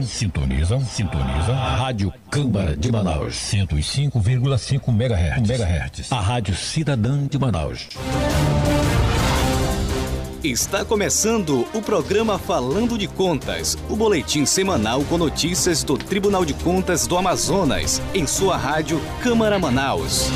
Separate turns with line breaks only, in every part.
Sintonizam, sintonizam. A Rádio Câmara de Manaus. 105,5 MHz. MHz. A Rádio Cidadã de Manaus.
Está começando o programa Falando de Contas, o boletim semanal com notícias do Tribunal de Contas do Amazonas, em sua rádio Câmara Manaus.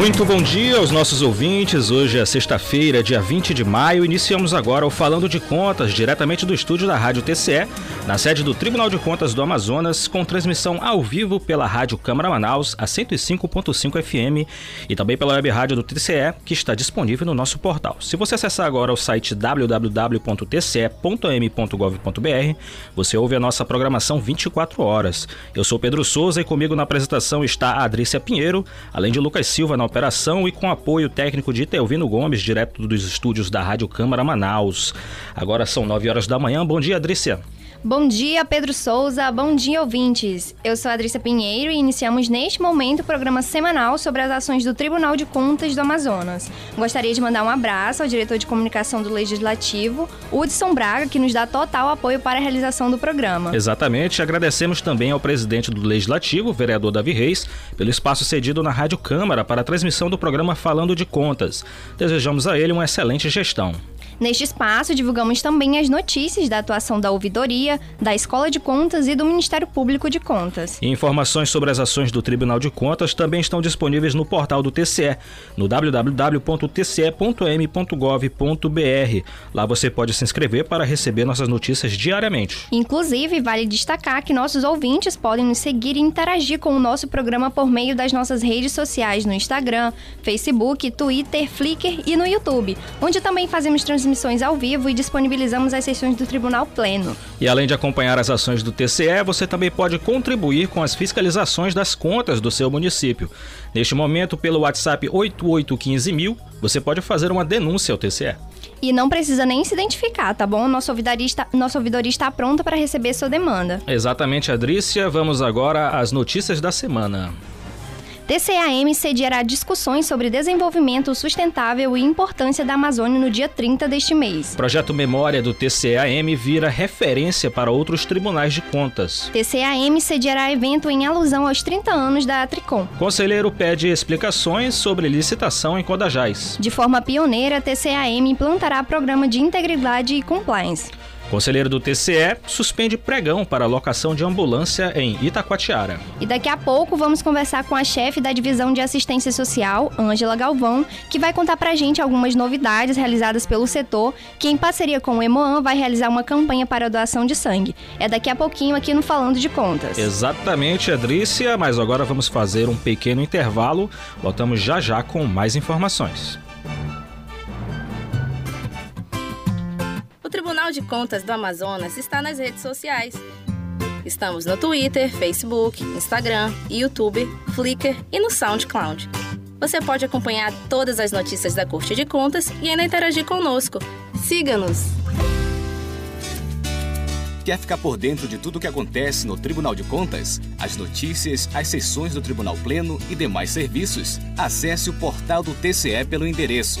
Muito bom dia aos nossos ouvintes. Hoje é sexta-feira, dia 20 de maio. Iniciamos agora o Falando de Contas, diretamente do estúdio da Rádio TCE, na sede do Tribunal de Contas do Amazonas, com transmissão ao vivo pela Rádio Câmara Manaus, a 105.5 FM, e também pela web rádio do TCE, que está disponível no nosso portal. Se você acessar agora o site www.tce.m.gov.br, você ouve a nossa programação 24 horas. Eu sou Pedro Souza e comigo na apresentação está a Adrícia Pinheiro, além de Lucas Silva na operação e com apoio técnico de Telvino Gomes, direto dos estúdios da Rádio Câmara Manaus. Agora são 9 horas da manhã. Bom dia, Adrícia.
Bom dia, Pedro Souza. Bom dia, ouvintes. Eu sou a Adrícia Pinheiro e iniciamos neste momento o programa semanal sobre as ações do Tribunal de Contas do Amazonas. Gostaria de mandar um abraço ao diretor de comunicação do Legislativo, Hudson Braga, que nos dá total apoio para a realização do programa.
Exatamente. Agradecemos também ao presidente do Legislativo, vereador Davi Reis, pelo espaço cedido na Rádio Câmara para a transmissão do programa Falando de Contas. Desejamos a ele uma excelente gestão.
Neste espaço, divulgamos também as notícias da atuação da ouvidoria, da Escola de Contas e do Ministério Público de Contas.
E informações sobre as ações do Tribunal de Contas também estão disponíveis no portal do TCE, no www.tce.m.gov.br. Lá você pode se inscrever para receber nossas notícias diariamente.
Inclusive, vale destacar que nossos ouvintes podem nos seguir e interagir com o nosso programa por meio das nossas redes sociais no Instagram, Facebook, Twitter, Flickr e no YouTube, onde também fazemos transmissões transmissões ao vivo e disponibilizamos as sessões do Tribunal Pleno.
E além de acompanhar as ações do TCE, você também pode contribuir com as fiscalizações das contas do seu município. Neste momento, pelo WhatsApp 8815000, você pode fazer uma denúncia ao TCE.
E não precisa nem se identificar, tá bom? Nossa ouvidoria está, nossa ouvidoria está pronta para receber sua demanda.
Exatamente, Adrícia. Vamos agora às notícias da semana.
TCAM sediará discussões sobre desenvolvimento sustentável e importância da Amazônia no dia 30 deste mês.
Projeto Memória do TCAM vira referência para outros tribunais de contas.
TCAM sediará evento em alusão aos 30 anos da Tricom.
Conselheiro pede explicações sobre licitação em Codajás.
De forma pioneira, TCAM implantará programa de integridade e compliance.
Conselheiro do TCE suspende pregão para locação de ambulância em Itacoatiara.
E daqui a pouco vamos conversar com a chefe da divisão de assistência social, Ângela Galvão, que vai contar pra gente algumas novidades realizadas pelo setor, que em parceria com o Emoan vai realizar uma campanha para doação de sangue. É daqui a pouquinho aqui no Falando de Contas.
Exatamente, Adrícia, mas agora vamos fazer um pequeno intervalo. Voltamos já já com mais informações.
Tribunal de Contas do Amazonas está nas redes sociais. Estamos no Twitter, Facebook, Instagram, YouTube, Flickr e no SoundCloud. Você pode acompanhar todas as notícias da Corte de Contas e ainda interagir conosco. Siga-nos!
Quer ficar por dentro de tudo o que acontece no Tribunal de Contas? As notícias, as sessões do Tribunal Pleno e demais serviços? Acesse o portal do TCE pelo endereço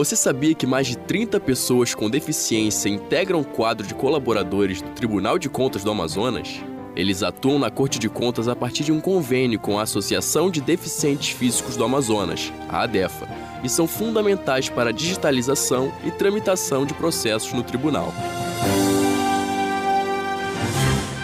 Você sabia que mais de 30 pessoas com deficiência integram o quadro de colaboradores do Tribunal de Contas do Amazonas? Eles atuam na Corte de Contas a partir de um convênio com a Associação de Deficientes Físicos do Amazonas, a ADEFA, e são fundamentais para a digitalização e tramitação de processos no tribunal.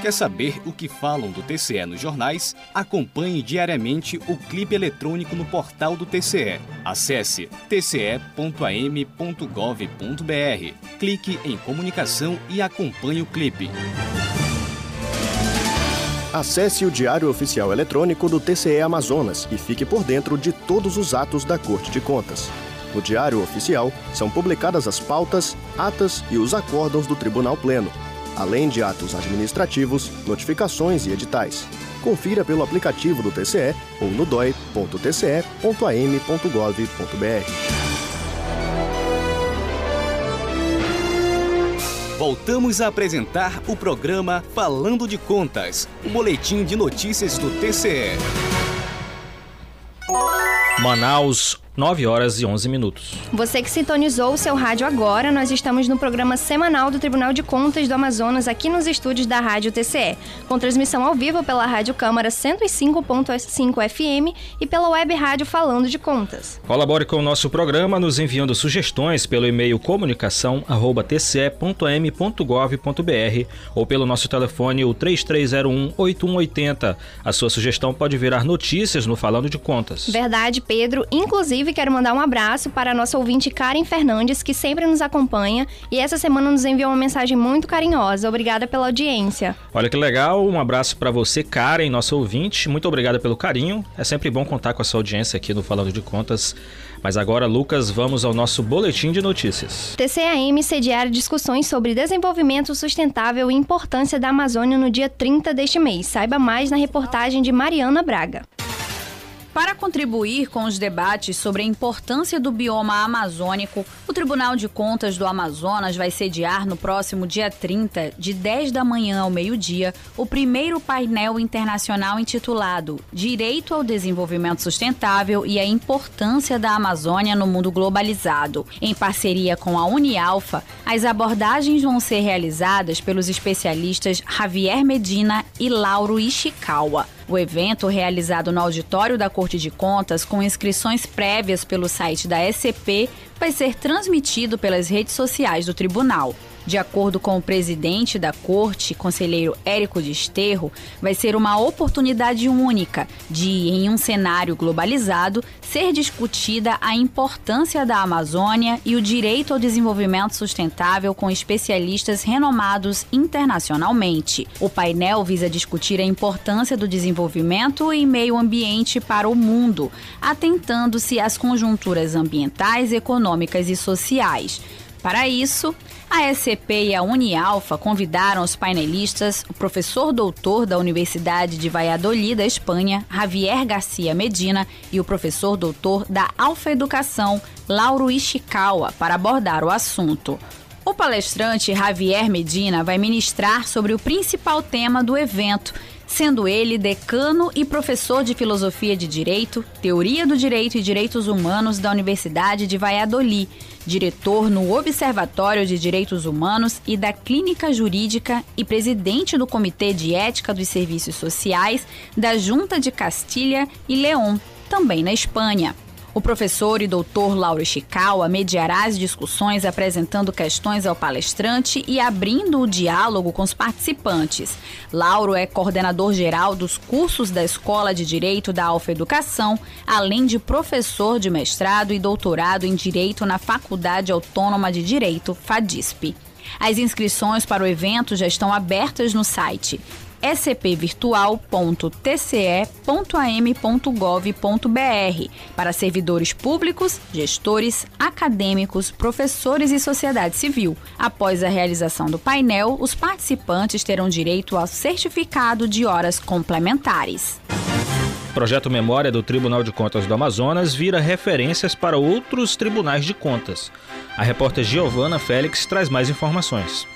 Quer saber o que falam do TCE nos jornais? Acompanhe diariamente o clipe eletrônico no portal do TCE. Acesse tce.am.gov.br. Clique em comunicação e acompanhe o clipe.
Acesse o Diário Oficial Eletrônico do TCE Amazonas e fique por dentro de todos os atos da Corte de Contas. No Diário Oficial são publicadas as pautas, atas e os acórdãos do Tribunal Pleno além de atos administrativos, notificações e editais. Confira pelo aplicativo do TCE ou no doi.tce.am.gov.br.
Voltamos a apresentar o programa Falando de Contas, o boletim de notícias do TCE.
Manaus 9 horas e 11 minutos.
Você que sintonizou o seu rádio agora, nós estamos no programa semanal do Tribunal de Contas do Amazonas, aqui nos estúdios da Rádio TCE, com transmissão ao vivo pela Rádio Câmara 105.5 FM e pela web rádio Falando de Contas.
Colabore com o nosso programa nos enviando sugestões pelo e-mail comunicação@tce.m.gov.br ou pelo nosso telefone o 3301 8180. A sua sugestão pode virar notícias no Falando de Contas.
Verdade, Pedro. Inclusive Inclusive, quero mandar um abraço para a nossa ouvinte Karen Fernandes, que sempre nos acompanha e essa semana nos enviou uma mensagem muito carinhosa. Obrigada pela audiência.
Olha que legal, um abraço para você, Karen, nossa ouvinte. Muito obrigada pelo carinho. É sempre bom contar com a sua audiência aqui no Falando de Contas. Mas agora, Lucas, vamos ao nosso boletim de notícias.
TCAM sediar discussões sobre desenvolvimento sustentável e importância da Amazônia no dia 30 deste mês. Saiba mais na reportagem de Mariana Braga.
Para contribuir com os debates sobre a importância do bioma amazônico, o Tribunal de Contas do Amazonas vai sediar no próximo dia 30, de 10 da manhã ao meio-dia, o primeiro painel internacional intitulado Direito ao Desenvolvimento Sustentável e a Importância da Amazônia no Mundo Globalizado. Em parceria com a Unialfa, as abordagens vão ser realizadas pelos especialistas Javier Medina e Lauro Ishikawa. O evento, realizado no auditório da Corte de Contas, com inscrições prévias pelo site da SCP, vai ser transmitido pelas redes sociais do tribunal. De acordo com o presidente da corte, conselheiro Érico de Esterro, vai ser uma oportunidade única de, em um cenário globalizado, ser discutida a importância da Amazônia e o direito ao desenvolvimento sustentável com especialistas renomados internacionalmente. O painel visa discutir a importância do desenvolvimento em meio ambiente para o mundo, atentando-se às conjunturas ambientais, econômicas e sociais. Para isso, a SCP e a Unialfa convidaram os painelistas, o professor doutor da Universidade de Valladolid, da Espanha, Javier Garcia Medina, e o professor doutor da Alfa Educação, Lauro Ishikawa, para abordar o assunto. O palestrante Javier Medina vai ministrar sobre o principal tema do evento, sendo ele decano e professor de Filosofia de Direito, Teoria do Direito e Direitos Humanos da Universidade de Valladolid, diretor no Observatório de Direitos Humanos e da Clínica Jurídica e presidente do Comitê de Ética dos Serviços Sociais da Junta de Castilha e León, também na Espanha. O professor e doutor Lauro Chikawa mediará as discussões apresentando questões ao palestrante e abrindo o diálogo com os participantes. Lauro é coordenador geral dos cursos da Escola de Direito da Alfa Educação, além de professor de mestrado e doutorado em Direito na Faculdade Autônoma de Direito, FADISP. As inscrições para o evento já estão abertas no site scpvirtual.tce.am.gov.br para servidores públicos, gestores, acadêmicos, professores e sociedade civil. Após a realização do painel, os participantes terão direito ao certificado de horas complementares.
O projeto Memória do Tribunal de Contas do Amazonas vira referências para outros tribunais de contas. A repórter Giovana Félix traz mais informações.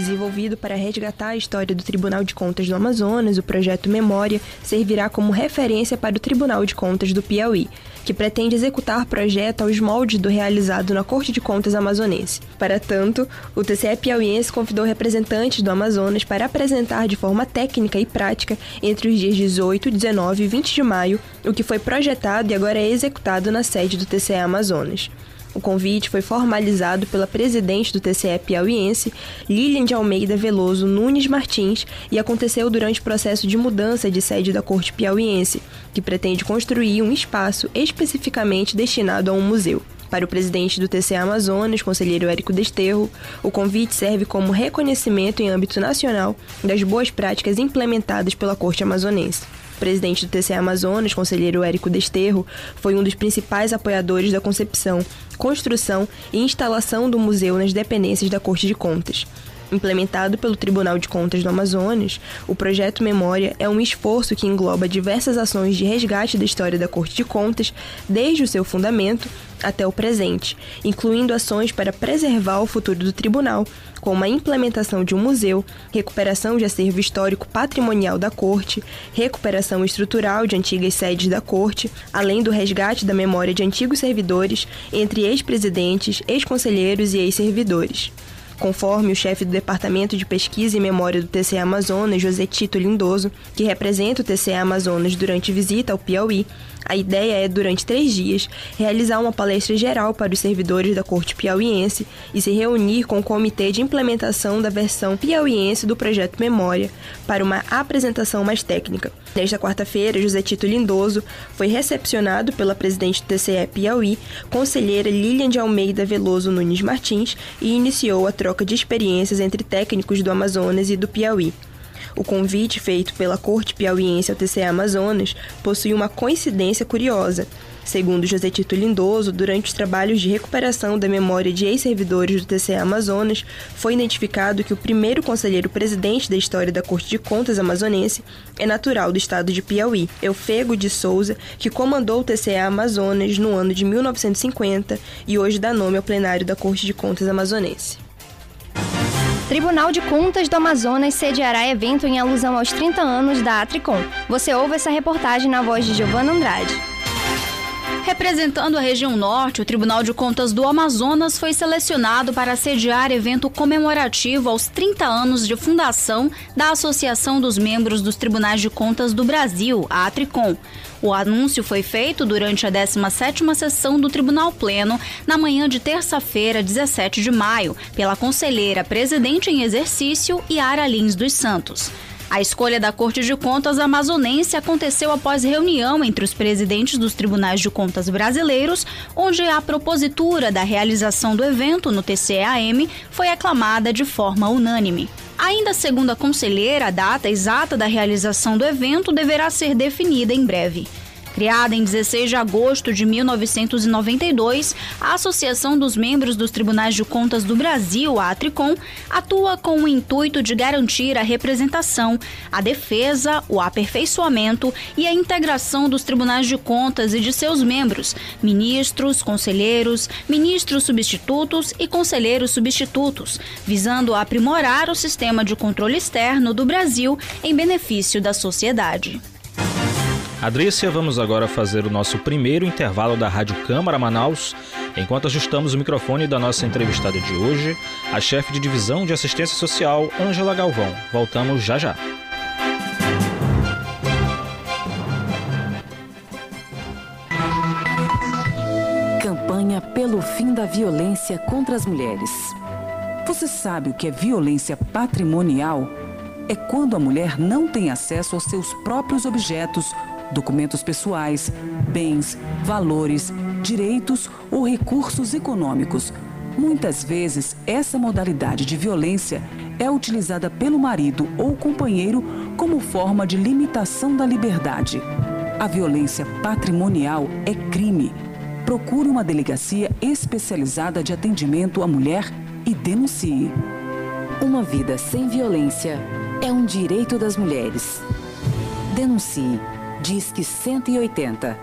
Desenvolvido para resgatar a história do Tribunal de Contas do Amazonas, o projeto Memória servirá como referência para o Tribunal de Contas do Piauí, que pretende executar projeto aos moldes do realizado na Corte de Contas amazonense. Para tanto, o TCE piauiense convidou representantes do Amazonas para apresentar de forma técnica e prática, entre os dias 18, 19 e 20 de maio, o que foi projetado e agora é executado na sede do TCE Amazonas. O convite foi formalizado pela presidente do TCE piauiense, Lilian de Almeida Veloso Nunes Martins, e aconteceu durante o processo de mudança de sede da Corte Piauiense, que pretende construir um espaço especificamente destinado a um museu. Para o presidente do TCE Amazonas, conselheiro Érico Desterro, o convite serve como reconhecimento em âmbito nacional das boas práticas implementadas pela Corte Amazonense presidente do TCE Amazonas, conselheiro Érico Desterro, foi um dos principais apoiadores da concepção, construção e instalação do museu nas dependências da Corte de Contas. Implementado pelo Tribunal de Contas do Amazonas, o projeto Memória é um esforço que engloba diversas ações de resgate da história da Corte de Contas, desde o seu fundamento até o presente, incluindo ações para preservar o futuro do tribunal, como a implementação de um museu, recuperação de acervo histórico patrimonial da Corte, recuperação estrutural de antigas sedes da Corte, além do resgate da memória de antigos servidores entre ex-presidentes, ex-conselheiros e ex-servidores. Conforme o chefe do Departamento de Pesquisa e Memória do TCE Amazonas, José Tito Lindoso, que representa o TCE Amazonas durante visita ao Piauí, a ideia é, durante três dias, realizar uma palestra geral para os servidores da Corte Piauiense e se reunir com o Comitê de Implementação da versão piauiense do projeto Memória para uma apresentação mais técnica. Nesta quarta-feira, José Tito Lindoso foi recepcionado pela presidente do TCE Piauí, conselheira Lilian de Almeida Veloso Nunes Martins, e iniciou a troca de experiências entre técnicos do Amazonas e do Piauí. O convite feito pela Corte Piauiense ao TCE Amazonas possui uma coincidência curiosa. Segundo José Tito Lindoso, durante os trabalhos de recuperação da memória de ex-servidores do TCE Amazonas, foi identificado que o primeiro conselheiro presidente da história da Corte de Contas amazonense é natural do estado de Piauí, Eufego de Souza, que comandou o TCE Amazonas no ano de 1950 e hoje dá nome ao plenário da Corte de Contas amazonense.
Tribunal de Contas do Amazonas sediará evento em alusão aos 30 anos da Atricom. Você ouve essa reportagem na voz de Giovana Andrade.
Representando a região norte, o Tribunal de Contas do Amazonas foi selecionado para sediar evento comemorativo aos 30 anos de fundação da Associação dos Membros dos Tribunais de Contas do Brasil, a Atricom. O anúncio foi feito durante a 17ª sessão do Tribunal Pleno, na manhã de terça-feira, 17 de maio, pela conselheira presidente em exercício Yara Lins dos Santos. A escolha da Corte de Contas amazonense aconteceu após reunião entre os presidentes dos tribunais de contas brasileiros, onde a propositura da realização do evento no TCEAM foi aclamada de forma unânime. Ainda segundo a conselheira, a data exata da realização do evento deverá ser definida em breve. Criada em 16 de agosto de 1992, a Associação dos Membros dos Tribunais de Contas do Brasil, a Atricom, atua com o intuito de garantir a representação, a defesa, o aperfeiçoamento e a integração dos tribunais de contas e de seus membros, ministros, conselheiros, ministros substitutos e conselheiros substitutos, visando aprimorar o sistema de controle externo do Brasil em benefício da sociedade.
Adrícia, vamos agora fazer o nosso primeiro intervalo da Rádio Câmara Manaus, enquanto ajustamos o microfone da nossa entrevistada de hoje, a chefe de divisão de assistência social, Ângela Galvão. Voltamos já já.
Campanha pelo fim da violência contra as mulheres. Você sabe o que é violência patrimonial? É quando a mulher não tem acesso aos seus próprios objetos documentos pessoais, bens, valores, direitos ou recursos econômicos. Muitas vezes, essa modalidade de violência é utilizada pelo marido ou companheiro como forma de limitação da liberdade. A violência patrimonial é crime. Procure uma delegacia especializada de atendimento à mulher e denuncie.
Uma vida sem violência é um direito das mulheres. Denuncie Disque 180.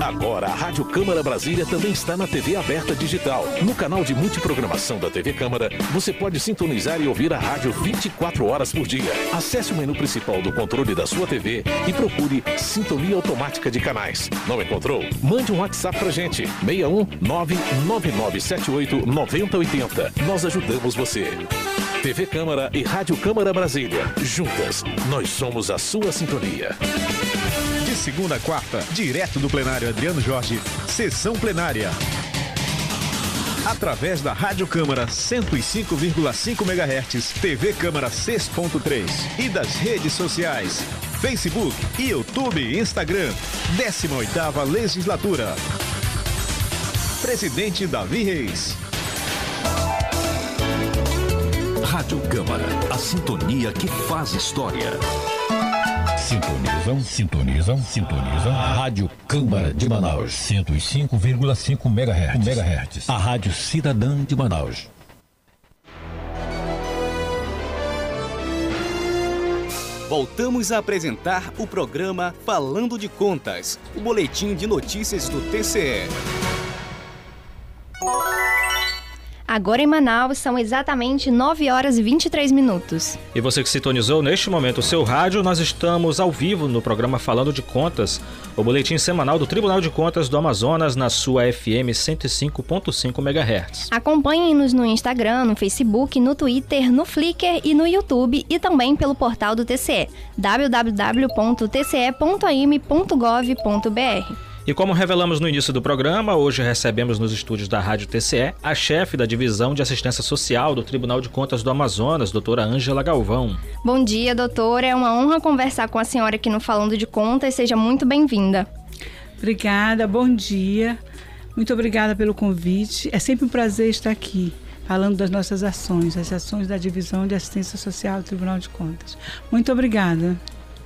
Agora, a Rádio Câmara Brasília também está na TV aberta digital. No canal de multiprogramação da TV Câmara, você pode sintonizar e ouvir a rádio 24 horas por dia. Acesse o menu principal do controle da sua TV e procure Sintonia Automática de Canais. Não encontrou? Mande um WhatsApp pra gente. 61 99978 9080. Nós ajudamos você. TV Câmara e Rádio Câmara Brasília. Juntas, nós somos a sua sintonia.
De segunda a quarta, direto do plenário Adriano Jorge, sessão plenária. Através da Rádio Câmara 105,5 MHz, TV Câmara 6.3 e das redes sociais Facebook, YouTube e Instagram. 18ª Legislatura. Presidente Davi Reis.
Rádio Câmara, a sintonia que faz história.
Sintonizam, sintonizam, sintonizam. Rádio Câmara de Manaus, 105,5 MHz. MHz. A Rádio Cidadã de Manaus.
Voltamos a apresentar o programa Falando de Contas, o boletim de notícias do TCE.
Agora em Manaus são exatamente 9 horas e 23 minutos.
E você que sintonizou neste momento o seu rádio, nós estamos ao vivo no programa Falando de Contas, o boletim semanal do Tribunal de Contas do Amazonas na sua FM 105.5 MHz.
Acompanhem-nos no Instagram, no Facebook, no Twitter, no Flickr e no YouTube e também pelo portal do TCE, www.tce.im.gov.br.
E como revelamos no início do programa, hoje recebemos nos estúdios da Rádio TCE a chefe da Divisão de Assistência Social do Tribunal de Contas do Amazonas, doutora Ângela Galvão.
Bom dia, doutora. É uma honra conversar com a senhora aqui no Falando de Contas. Seja muito bem-vinda.
Obrigada, bom dia. Muito obrigada pelo convite. É sempre um prazer estar aqui falando das nossas ações, as ações da Divisão de Assistência Social do Tribunal de Contas. Muito obrigada.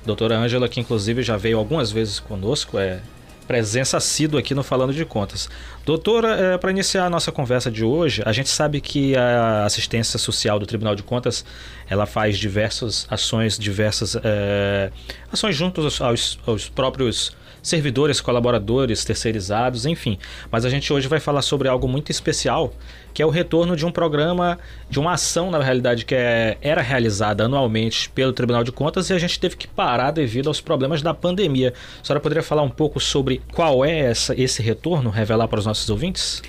Doutora Ângela, que inclusive já veio algumas vezes conosco, é presença assídua aqui no Falando de Contas. Doutora, é, para iniciar a nossa conversa de hoje, a gente sabe que a assistência social do Tribunal de Contas ela faz diversas ações, diversas é, ações juntos aos, aos próprios servidores, colaboradores, terceirizados, enfim. Mas a gente hoje vai falar sobre algo muito especial, que é o retorno de um programa, de uma ação, na realidade, que é, era realizada anualmente pelo Tribunal de Contas e a gente teve que parar devido aos problemas da pandemia. A senhora poderia falar um pouco sobre qual é essa, esse retorno, revelar para os nossos ouvintes?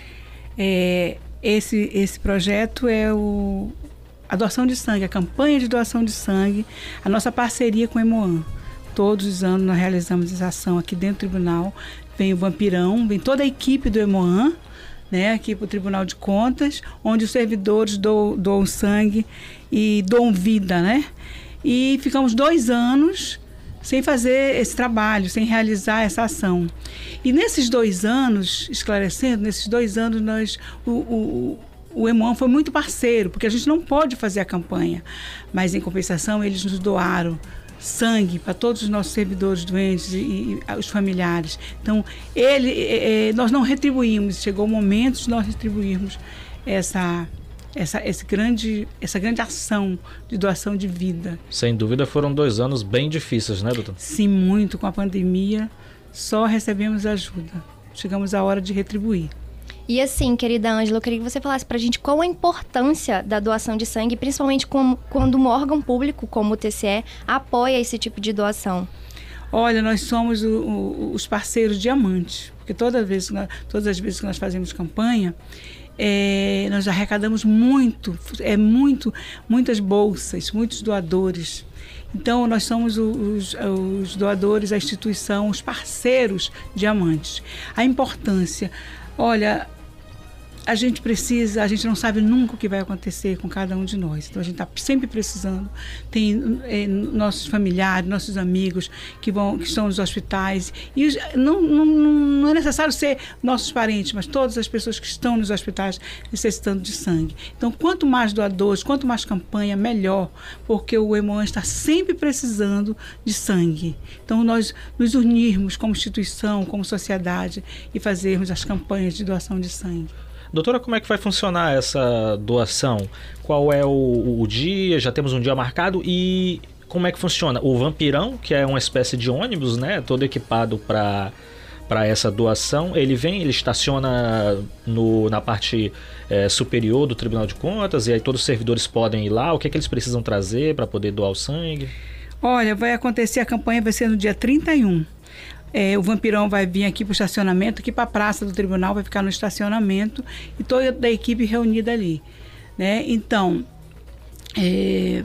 É, esse, esse projeto é o, a doação de sangue, a campanha de doação de sangue, a nossa parceria com o Emoan. Todos os anos nós realizamos essa ação aqui dentro do tribunal. Vem o Vampirão, vem toda a equipe do Emoan, né, aqui para o Tribunal de Contas, onde os servidores doam, doam sangue e doam vida, né? E ficamos dois anos sem fazer esse trabalho, sem realizar essa ação. E nesses dois anos, esclarecendo, nesses dois anos nós o, o, o Emoan foi muito parceiro, porque a gente não pode fazer a campanha, mas em compensação eles nos doaram sangue para todos os nossos servidores doentes e, e, os familiares. Então, ele, é, nós não retribuímos, chegou o momento de nós retribuirmos essa essa, esse grande, essa grande ação de doação de vida.
Sem dúvida foram dois anos bem difíceis, né, doutor?
Sim, muito. Com a pandemia, só recebemos ajuda. Chegamos à hora de retribuir.
E assim, querida Ângela, eu queria que você falasse pra gente qual a importância da doação de sangue, principalmente com, quando um órgão público como o TCE apoia esse tipo de doação.
Olha, nós somos o, o, os parceiros diamantes, porque toda vez, todas as vezes que nós fazemos campanha, é, nós arrecadamos muito, é muito, muitas bolsas, muitos doadores. Então, nós somos os, os doadores, a instituição, os parceiros diamantes. A importância. Olha, a gente precisa, a gente não sabe nunca o que vai acontecer com cada um de nós. Então a gente está sempre precisando. Tem é, nossos familiares, nossos amigos que vão, que estão nos hospitais e os, não, não, não é necessário ser nossos parentes, mas todas as pessoas que estão nos hospitais necessitando de sangue. Então quanto mais doadores, quanto mais campanha, melhor, porque o Emoan está sempre precisando de sangue. Então nós nos unirmos como instituição, como sociedade e fazermos as campanhas de doação de sangue.
Doutora, como é que vai funcionar essa doação? Qual é o, o dia? Já temos um dia marcado e como é que funciona? O Vampirão, que é uma espécie de ônibus, né? Todo equipado para para essa doação, ele vem, ele estaciona no, na parte é, superior do Tribunal de Contas e aí todos os servidores podem ir lá. O que é que eles precisam trazer para poder doar o sangue?
Olha, vai acontecer, a campanha vai ser no dia 31. É, o vampirão vai vir aqui para o estacionamento, aqui para a praça do tribunal, vai ficar no estacionamento e toda a equipe reunida ali. Né? Então, é,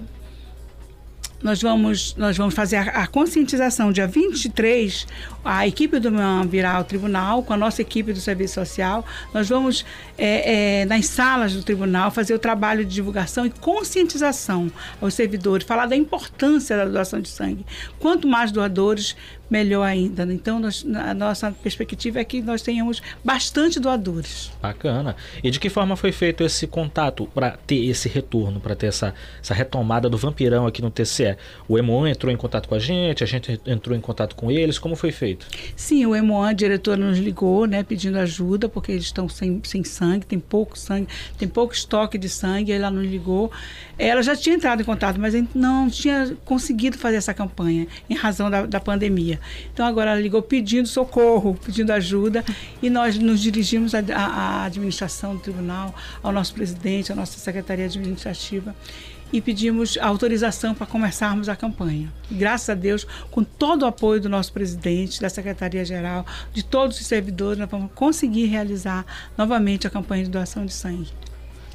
nós vamos, nós vamos fazer a, a, conscientização dia 23, a equipe do virá ao tribunal, com a nossa equipe do Serviço Social. Nós vamos, é, é, nas salas do tribunal, fazer o trabalho de divulgação e conscientização aos servidores, falar da importância da doação de sangue. Quanto mais doadores, melhor ainda. Né? Então, nós, a nossa perspectiva é que nós tenhamos bastante doadores.
Bacana. E de que forma foi feito esse contato para ter esse retorno, para ter essa, essa retomada do vampirão aqui no TCE? O Emoan entrou em contato com a gente, a gente entrou em contato com eles, como foi feito?
Sim, o Emoan, a diretora, nos ligou, né, pedindo ajuda, porque eles estão sem, sem sangue, tem pouco sangue, tem pouco estoque de sangue, ela nos ligou. Ela já tinha entrado em contato, mas não tinha conseguido fazer essa campanha, em razão da, da pandemia. Então agora ela ligou pedindo socorro, pedindo ajuda, e nós nos dirigimos à, à administração do tribunal, ao nosso presidente, à nossa secretaria administrativa e pedimos autorização para começarmos a campanha. E, graças a Deus, com todo o apoio do nosso presidente, da Secretaria-Geral, de todos os servidores, nós vamos conseguir realizar novamente a campanha de doação de sangue.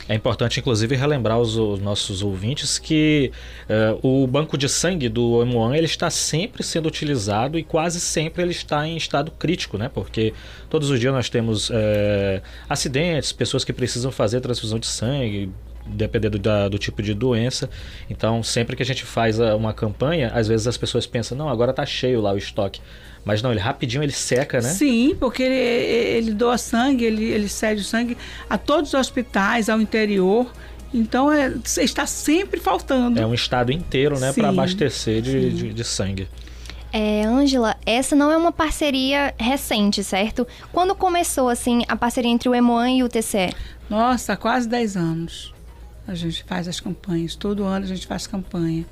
É importante, inclusive, relembrar os, os nossos ouvintes que uh, o banco de sangue do M1 ele está sempre sendo utilizado e quase sempre ele está em estado crítico, né? Porque todos os dias nós temos uh, acidentes, pessoas que precisam fazer transfusão de sangue, dependendo da, do tipo de doença. Então, sempre que a gente faz uma campanha, às vezes as pessoas pensam, não, agora está cheio lá o estoque. Mas não, ele rapidinho ele seca, né?
Sim, porque ele, ele doa sangue, ele, ele cede o sangue a todos os hospitais, ao interior. Então é, está sempre faltando.
É um estado inteiro, né, para abastecer de, de, de, sangue.
É, Ângela, essa não é uma parceria recente, certo? Quando começou assim a parceria entre o Emoan e o TCE?
Nossa, há quase 10 anos. A gente faz as campanhas. Todo ano a gente faz campanha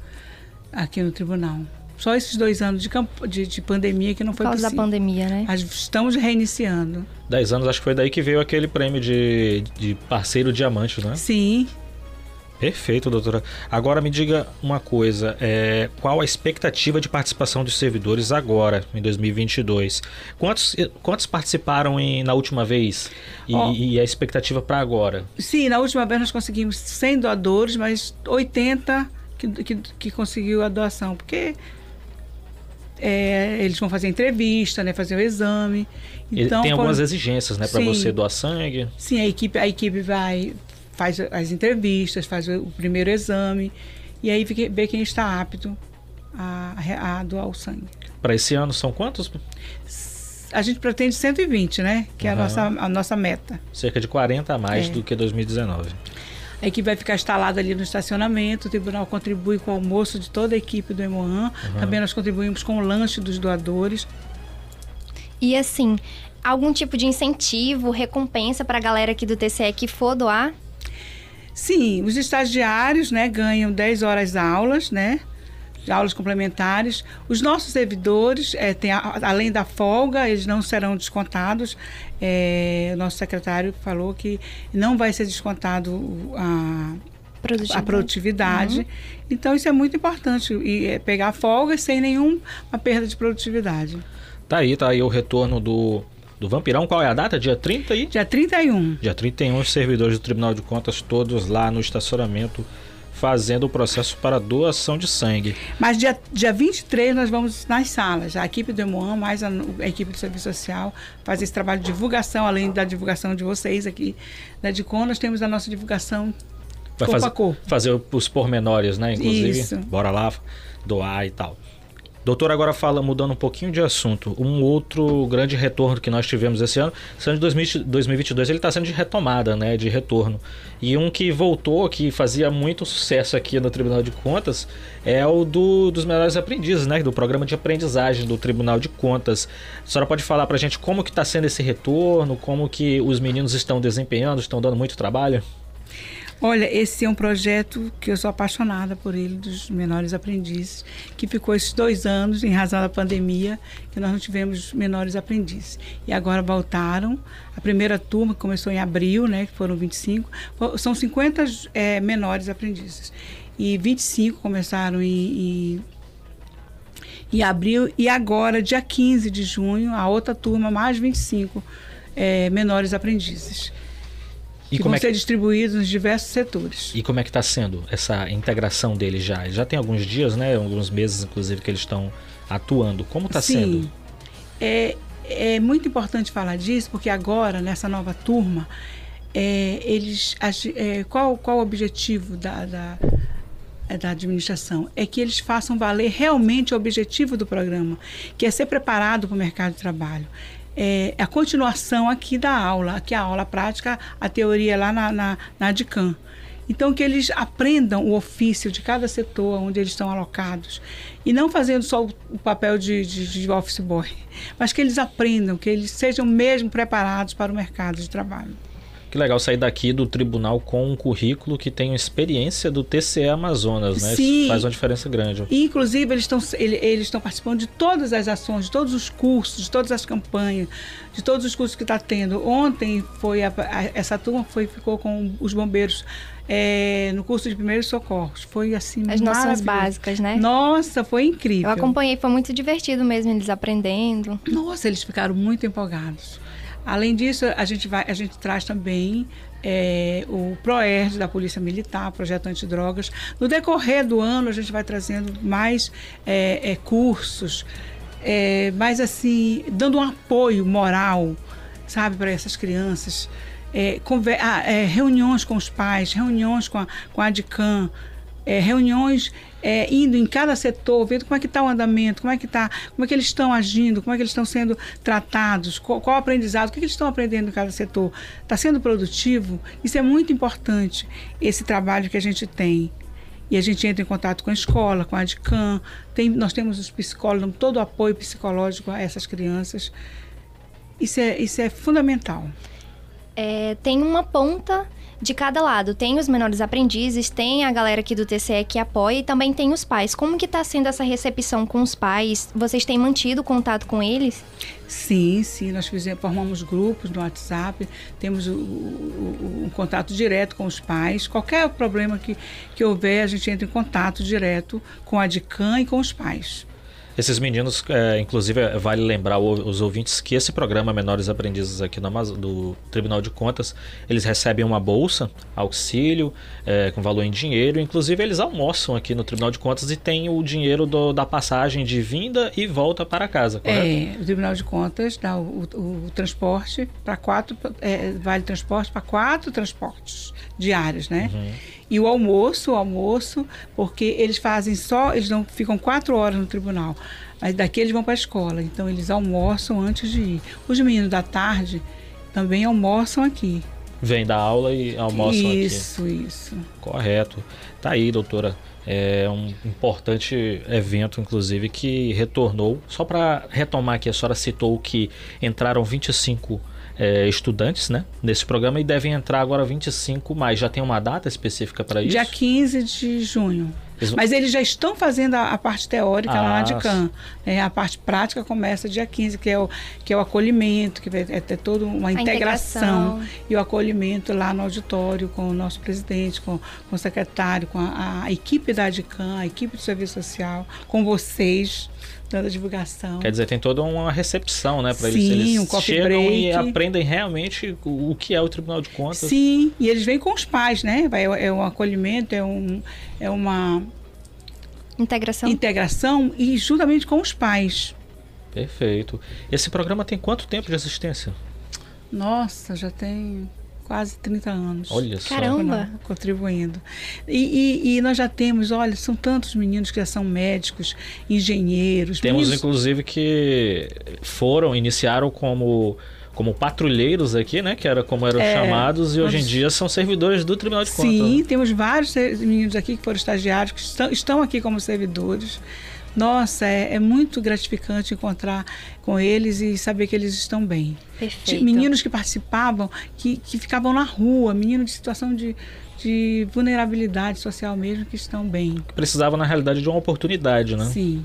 aqui no tribunal. Só esses dois anos de, de, de pandemia que não foi Por causa
possível. da pandemia, né?
estamos reiniciando.
Dez anos, acho que foi daí que veio aquele prêmio de, de parceiro diamante, né?
Sim.
Perfeito, doutora. Agora me diga uma coisa: é, qual a expectativa de participação dos servidores agora, em 2022? Quantos, quantos participaram em, na última vez? E, oh, e a expectativa para agora?
Sim, na última vez nós conseguimos 100 doadores, mas 80 que, que, que conseguiu a doação, porque é, eles vão fazer entrevista, né, fazer o exame.
Então, tem algumas exigências, né, para você doar sangue.
Sim, a equipe, a equipe vai faz as entrevistas, faz o primeiro exame e aí vê quem está apto a, a doar o sangue.
Para esse ano são quantos?
A gente pretende 120, né? Que uhum. é a nossa, a nossa meta.
Cerca de 40 a mais é. do que 2019.
A equipe vai ficar instalada ali no estacionamento, o tribunal contribui com o almoço de toda a equipe do Emoan, uhum. também nós contribuímos com o lanche dos doadores.
E assim, algum tipo de incentivo, recompensa para a galera aqui do TCE que for doar?
Sim, os estagiários né, ganham 10 horas aulas, né? De aulas complementares. Os nossos servidores, é, tem a, além da folga, eles não serão descontados. É, o nosso secretário falou que não vai ser descontado a produtividade. A produtividade. Uhum. Então, isso é muito importante. E é pegar folga sem nenhuma perda de produtividade.
Tá aí, tá aí o retorno do, do Vampirão. Qual é a data? Dia 30 aí?
Dia 31.
Dia 31, os servidores do Tribunal de Contas todos lá no estacionamento fazendo o processo para doação de sangue.
Mas dia, dia 23 nós vamos nas salas. A equipe do Emoan, mais a, a, equipe do Serviço Social, faz esse trabalho de divulgação, além da divulgação de vocês aqui da DICON, nós temos a nossa divulgação
Vai fazer, fazer os pormenores, né? Inclusive, Isso. bora lá doar e tal. Doutor, agora fala, mudando um pouquinho de assunto, um outro grande retorno que nós tivemos esse ano, esse ano de 2022, ele está sendo de retomada, né, de retorno. E um que voltou, que fazia muito sucesso aqui no Tribunal de Contas, é o do, dos melhores aprendizes, né, do programa de aprendizagem do Tribunal de Contas. A senhora pode falar para a gente como que está sendo esse retorno, como que os meninos estão desempenhando, estão dando muito trabalho?
Olha, esse é um projeto que eu sou apaixonada por ele, dos menores aprendizes, que ficou esses dois anos, em razão da pandemia, que nós não tivemos menores aprendizes. E agora voltaram. A primeira turma começou em abril, né, que foram 25, são 50 é, menores aprendizes. E 25 começaram em, em em abril e agora, dia 15 de junho, a outra turma, mais 25 é, menores aprendizes. E que vão é que... ser distribuídos nos diversos setores.
E como é que está sendo essa integração deles já? Já tem alguns dias, né? Alguns meses, inclusive, que eles estão atuando. Como está sendo?
É, é muito importante falar disso, porque agora, nessa nova turma, é, eles, é, qual, qual o objetivo da, da, da administração? É que eles façam valer realmente o objetivo do programa, que é ser preparado para o mercado de trabalho é, a continuação aqui da aula, aqui a aula prática, a teoria lá na, na, na ADCAM. Então, que eles aprendam o ofício de cada setor onde eles estão alocados. E não fazendo só o papel de, de, de office boy, mas que eles aprendam, que eles sejam mesmo preparados para o mercado de trabalho.
Que legal sair daqui do tribunal com um currículo que tem experiência do TCE Amazonas, né?
Sim.
Isso faz uma diferença grande.
Inclusive, eles estão eles estão participando de todas as ações, de todos os cursos, de todas as campanhas, de todos os cursos que está tendo. Ontem foi a, a, essa turma foi ficou com os bombeiros é, no curso de primeiros socorros. Foi assim
As noções básicas, né?
Nossa, foi incrível.
Eu acompanhei, foi muito divertido mesmo eles aprendendo.
Nossa, eles ficaram muito empolgados. Além disso, a gente, vai, a gente traz também é, o PROERD da Polícia Militar, Projeto Antidrogas. No decorrer do ano, a gente vai trazendo mais é, é, cursos, é, mais assim, dando um apoio moral, sabe, para essas crianças. É, conver, ah, é, reuniões com os pais, reuniões com a, com a ADCAM, reuniões é, indo em cada setor, vendo como é que está o andamento, como é que está, como é que eles estão agindo, como é que eles estão sendo tratados, qual, qual aprendizado, o que, que eles estão aprendendo em cada setor. Está sendo produtivo? Isso é muito importante, esse trabalho que a gente tem. E a gente entra em contato com a escola, com a ADCAM, tem, nós temos os psicólogos, todo o apoio psicológico a essas crianças. Isso é, isso é fundamental.
É, tem uma ponta de cada lado. Tem os menores aprendizes, tem a galera aqui do TCE que apoia e também tem os pais. Como que está sendo essa recepção com os pais? Vocês têm mantido contato com eles?
Sim, sim. Nós fizemos, formamos grupos no WhatsApp, temos o, contato direto com os pais. Qualquer problema que, que houver, a gente entra em contato direto com a DICAM e com os pais.
Esses meninos, é, inclusive, é, vale lembrar os ouvintes que esse programa Menores Aprendizes aqui no do Tribunal de Contas, eles recebem uma bolsa, auxílio, é, com valor em dinheiro. Inclusive, eles almoçam aqui no Tribunal de Contas e tem o dinheiro do, da passagem de vinda e volta para casa, correto?
É, o Tribunal de Contas dá o, o, o transporte para quatro, é, vale transporte para quatro transportes diários, né? Uhum. E o almoço, o almoço, porque eles fazem só, eles não ficam quatro horas no tribunal. Mas daqui eles vão para a escola. Então eles almoçam antes de ir. Os meninos da tarde também almoçam aqui.
Vêm da aula e almoçam
isso, aqui. Isso, isso.
Correto. Tá aí, doutora. É um importante evento, inclusive, que retornou. Só para retomar aqui, a senhora citou que entraram 25 é, estudantes né, nesse programa e devem entrar agora 25 mais. Já tem uma data específica para isso?
Dia 15 de junho. Mas eles já estão fazendo a, a parte teórica ah, lá na DICAM. É, a parte prática começa dia 15, que é o, que é o acolhimento, que vai ter toda uma integração, integração, e o acolhimento lá no auditório com o nosso presidente, com, com o secretário, com a, a equipe da DICAM, a equipe do serviço social, com vocês dando a divulgação.
Quer dizer, tem toda uma recepção, né, para eles. Eles um chegam break. e aprendem realmente o, que é o Tribunal de Contas.
Sim, e eles vêm com os pais, né? É, é um acolhimento, é, um, é uma
integração.
integração e juntamente com os pais.
Perfeito. Esse programa tem quanto tempo de existência?
Nossa, já tem quase 30 anos.
Olha só.
Caramba!
Contribuindo. E, e, e, nós já temos, olha, são tantos meninos que já são médicos, engenheiros.
Temos,
meninos...
inclusive, que foram, iniciaram como como patrulheiros aqui, né? Que era como eram é, chamados, e hoje em dia são servidores do Tribunal de Contas.
Sim, né? temos vários meninos aqui que foram estagiários, que estão, estão aqui como servidores. Nossa, é, é, muito gratificante encontrar com eles e saber que eles estão bem.
Perfeito.
Meninos que participavam, que, que ficavam na rua, meninos de situação de, de vulnerabilidade social mesmo, que estão bem.
Precisavam, na realidade, de uma oportunidade, né?
Sim.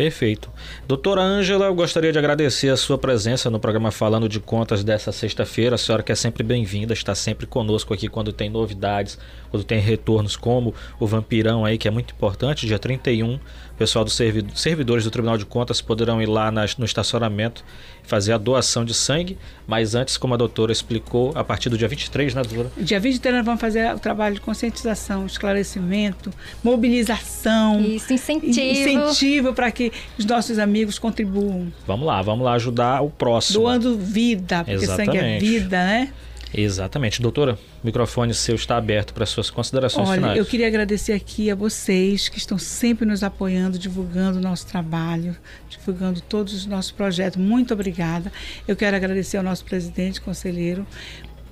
Perfeito. Doutora Ângela, eu gostaria de agradecer a sua presença no programa Falando de Contas dessa sexta-feira. A senhora que é sempre bem-vinda, está sempre conosco aqui quando tem novidades, quando tem retornos, como o Vampirão aí, que é muito importante, dia 31. O pessoal dos servidores do Tribunal de Contas poderão ir lá no estacionamento fazer a doação de sangue, mas antes, como a doutora explicou, a partir do dia 23, né, doutora?
Dia 23 nós vamos fazer o trabalho de conscientização, esclarecimento, mobilização.
Isso, incentivo.
Incentivo para que os nossos amigos contribuam.
Vamos lá, vamos lá ajudar o próximo.
Doando vida, porque Exatamente. sangue é vida, né?
Exatamente. Doutora, o microfone seu está aberto para suas considerações
Olha,
finais.
Eu queria agradecer aqui a vocês que estão sempre nos apoiando, divulgando o nosso trabalho, divulgando todos os nossos projetos. Muito obrigada. Eu quero agradecer ao nosso presidente, conselheiro,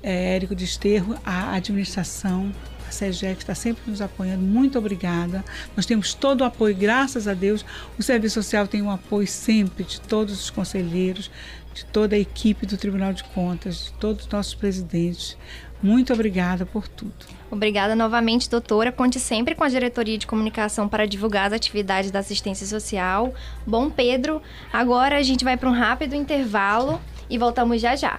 é, Érico Desterro, a administração, a SEGEC está sempre nos apoiando. Muito obrigada. Nós temos todo o apoio, graças a Deus. O Serviço Social tem um apoio sempre de todos os conselheiros, de toda a equipe do Tribunal de Contas, de todos os nossos presidentes. Muito obrigada por tudo.
Obrigada novamente, doutora. Conte sempre com a diretoria de comunicação para divulgar as atividades da assistência social. Bom, Pedro, agora a gente vai para um rápido intervalo e voltamos já já.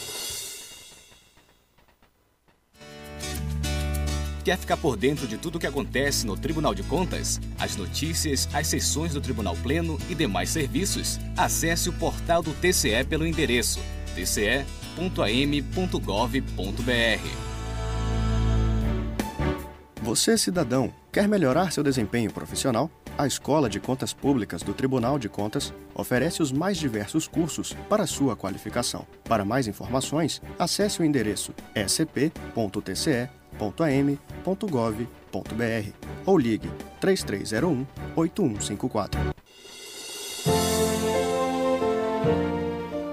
Quer ficar por dentro de tudo o que acontece no Tribunal de Contas? As notícias, as sessões do Tribunal Pleno e demais serviços? Acesse o portal do TCE pelo endereço tce.am.gov.br.
Você, cidadão, quer melhorar seu desempenho profissional? A Escola de Contas Públicas do Tribunal de Contas oferece os mais diversos cursos para sua qualificação. Para mais informações, acesse o endereço scp.tce.com www.am.gov.br ou ligue 3301 8154.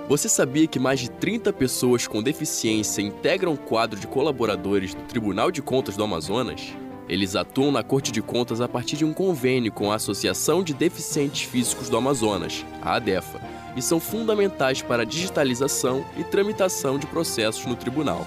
Você sabia que mais de 30 pessoas com deficiência integram o quadro de colaboradores do Tribunal de Contas do Amazonas? Eles atuam na Corte de Contas a partir de um convênio com a Associação de Deficientes Físicos do Amazonas, a ADEFA, e são fundamentais para a digitalização e tramitação de processos no tribunal.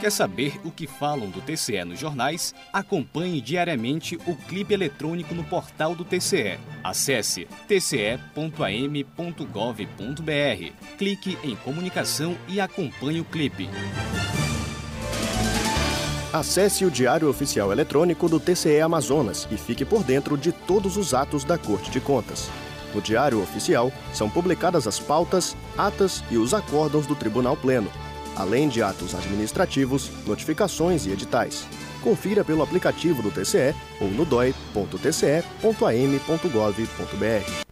Quer saber o que falam do TCE nos jornais? Acompanhe diariamente o clipe eletrônico no portal do TCE. Acesse tce.am.gov.br, clique em comunicação e acompanhe o clipe.
Acesse o Diário Oficial Eletrônico do TCE Amazonas e fique por dentro de todos os atos da Corte de Contas. No Diário Oficial são publicadas as pautas, atas e os acórdãos do Tribunal Pleno além de atos administrativos, notificações e editais. Confira pelo aplicativo do TCE ou no doi.tce.am.gov.br.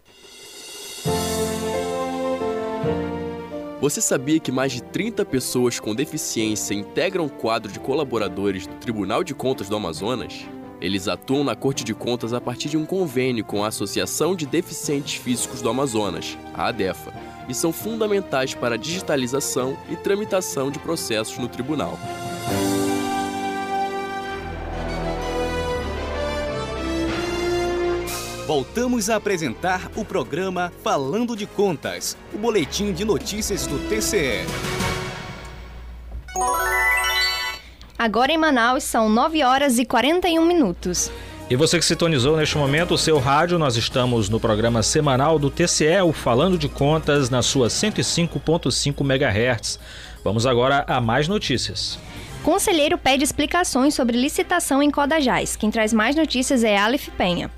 Você sabia que mais de 30 pessoas com deficiência integram o quadro de colaboradores do Tribunal de Contas do Amazonas? Eles atuam na Corte de Contas a partir de um convênio com a Associação de Deficientes Físicos do Amazonas, a ADEFA e são fundamentais para a digitalização e tramitação de processos no tribunal.
Voltamos a apresentar o programa Falando de Contas, o boletim de notícias do TCE.
Agora em Manaus são 9 horas e 41 minutos.
E você que sintonizou neste momento o seu rádio, nós estamos no programa semanal do TCE, o Falando de Contas, na sua 105.5 MHz. Vamos agora a mais notícias.
Conselheiro pede explicações sobre licitação em Codajás. Quem traz mais notícias é Aleph Penha.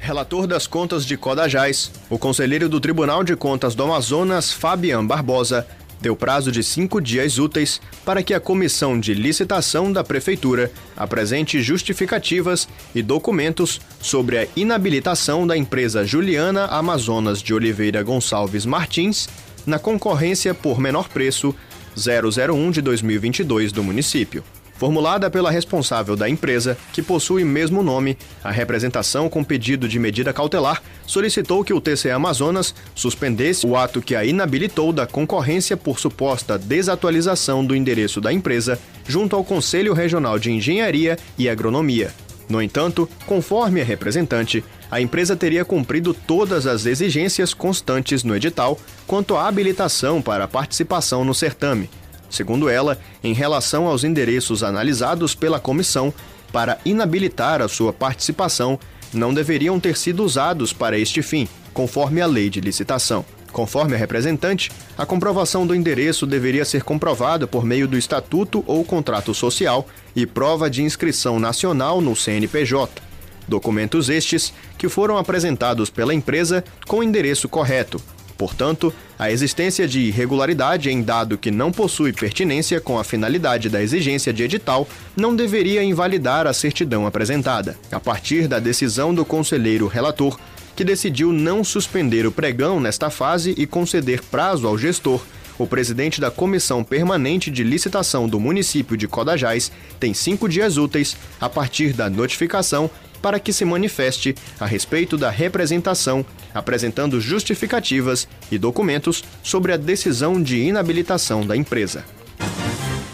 Relator das contas de Codajás, o conselheiro do Tribunal de Contas do Amazonas, Fabian Barbosa, deu prazo de cinco dias úteis para que a comissão de licitação da Prefeitura apresente justificativas e documentos sobre a inabilitação da empresa Juliana Amazonas de Oliveira Gonçalves Martins na concorrência por menor preço 001 de 2022 do município formulada pela responsável da empresa, que possui mesmo nome, a representação com pedido de medida cautelar solicitou que o TCE Amazonas suspendesse o ato que a inabilitou da concorrência por suposta desatualização do endereço da empresa junto ao Conselho Regional de Engenharia e Agronomia. No entanto, conforme a representante, a empresa teria cumprido todas as exigências constantes no edital quanto à habilitação para a participação no certame segundo ela, em relação aos endereços analisados pela comissão para inabilitar a sua participação, não deveriam ter sido usados para este fim, conforme a lei de licitação. Conforme a representante, a comprovação do endereço deveria ser comprovada por meio do estatuto ou contrato social e prova de inscrição nacional no CNPJ. Documentos estes que foram apresentados pela empresa com endereço correto, Portanto, a existência de irregularidade em dado que não possui pertinência com a finalidade da exigência de edital não deveria invalidar a certidão apresentada. A partir da decisão do conselheiro relator, que decidiu não suspender o pregão nesta fase e conceder prazo ao gestor, o presidente da Comissão Permanente de Licitação do município de Codajás tem cinco dias úteis a partir da notificação para que se manifeste a respeito da representação, apresentando justificativas e documentos sobre a decisão de inabilitação da empresa.